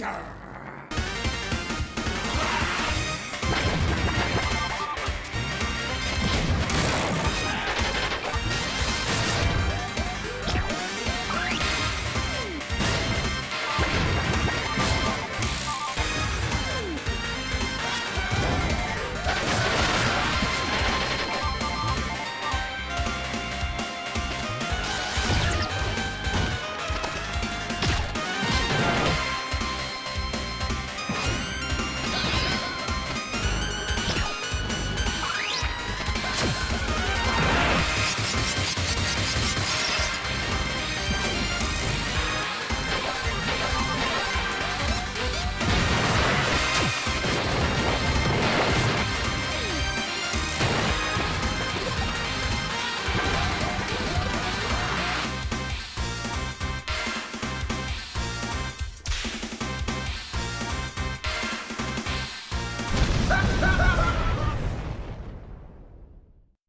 Então. Ha ha ha!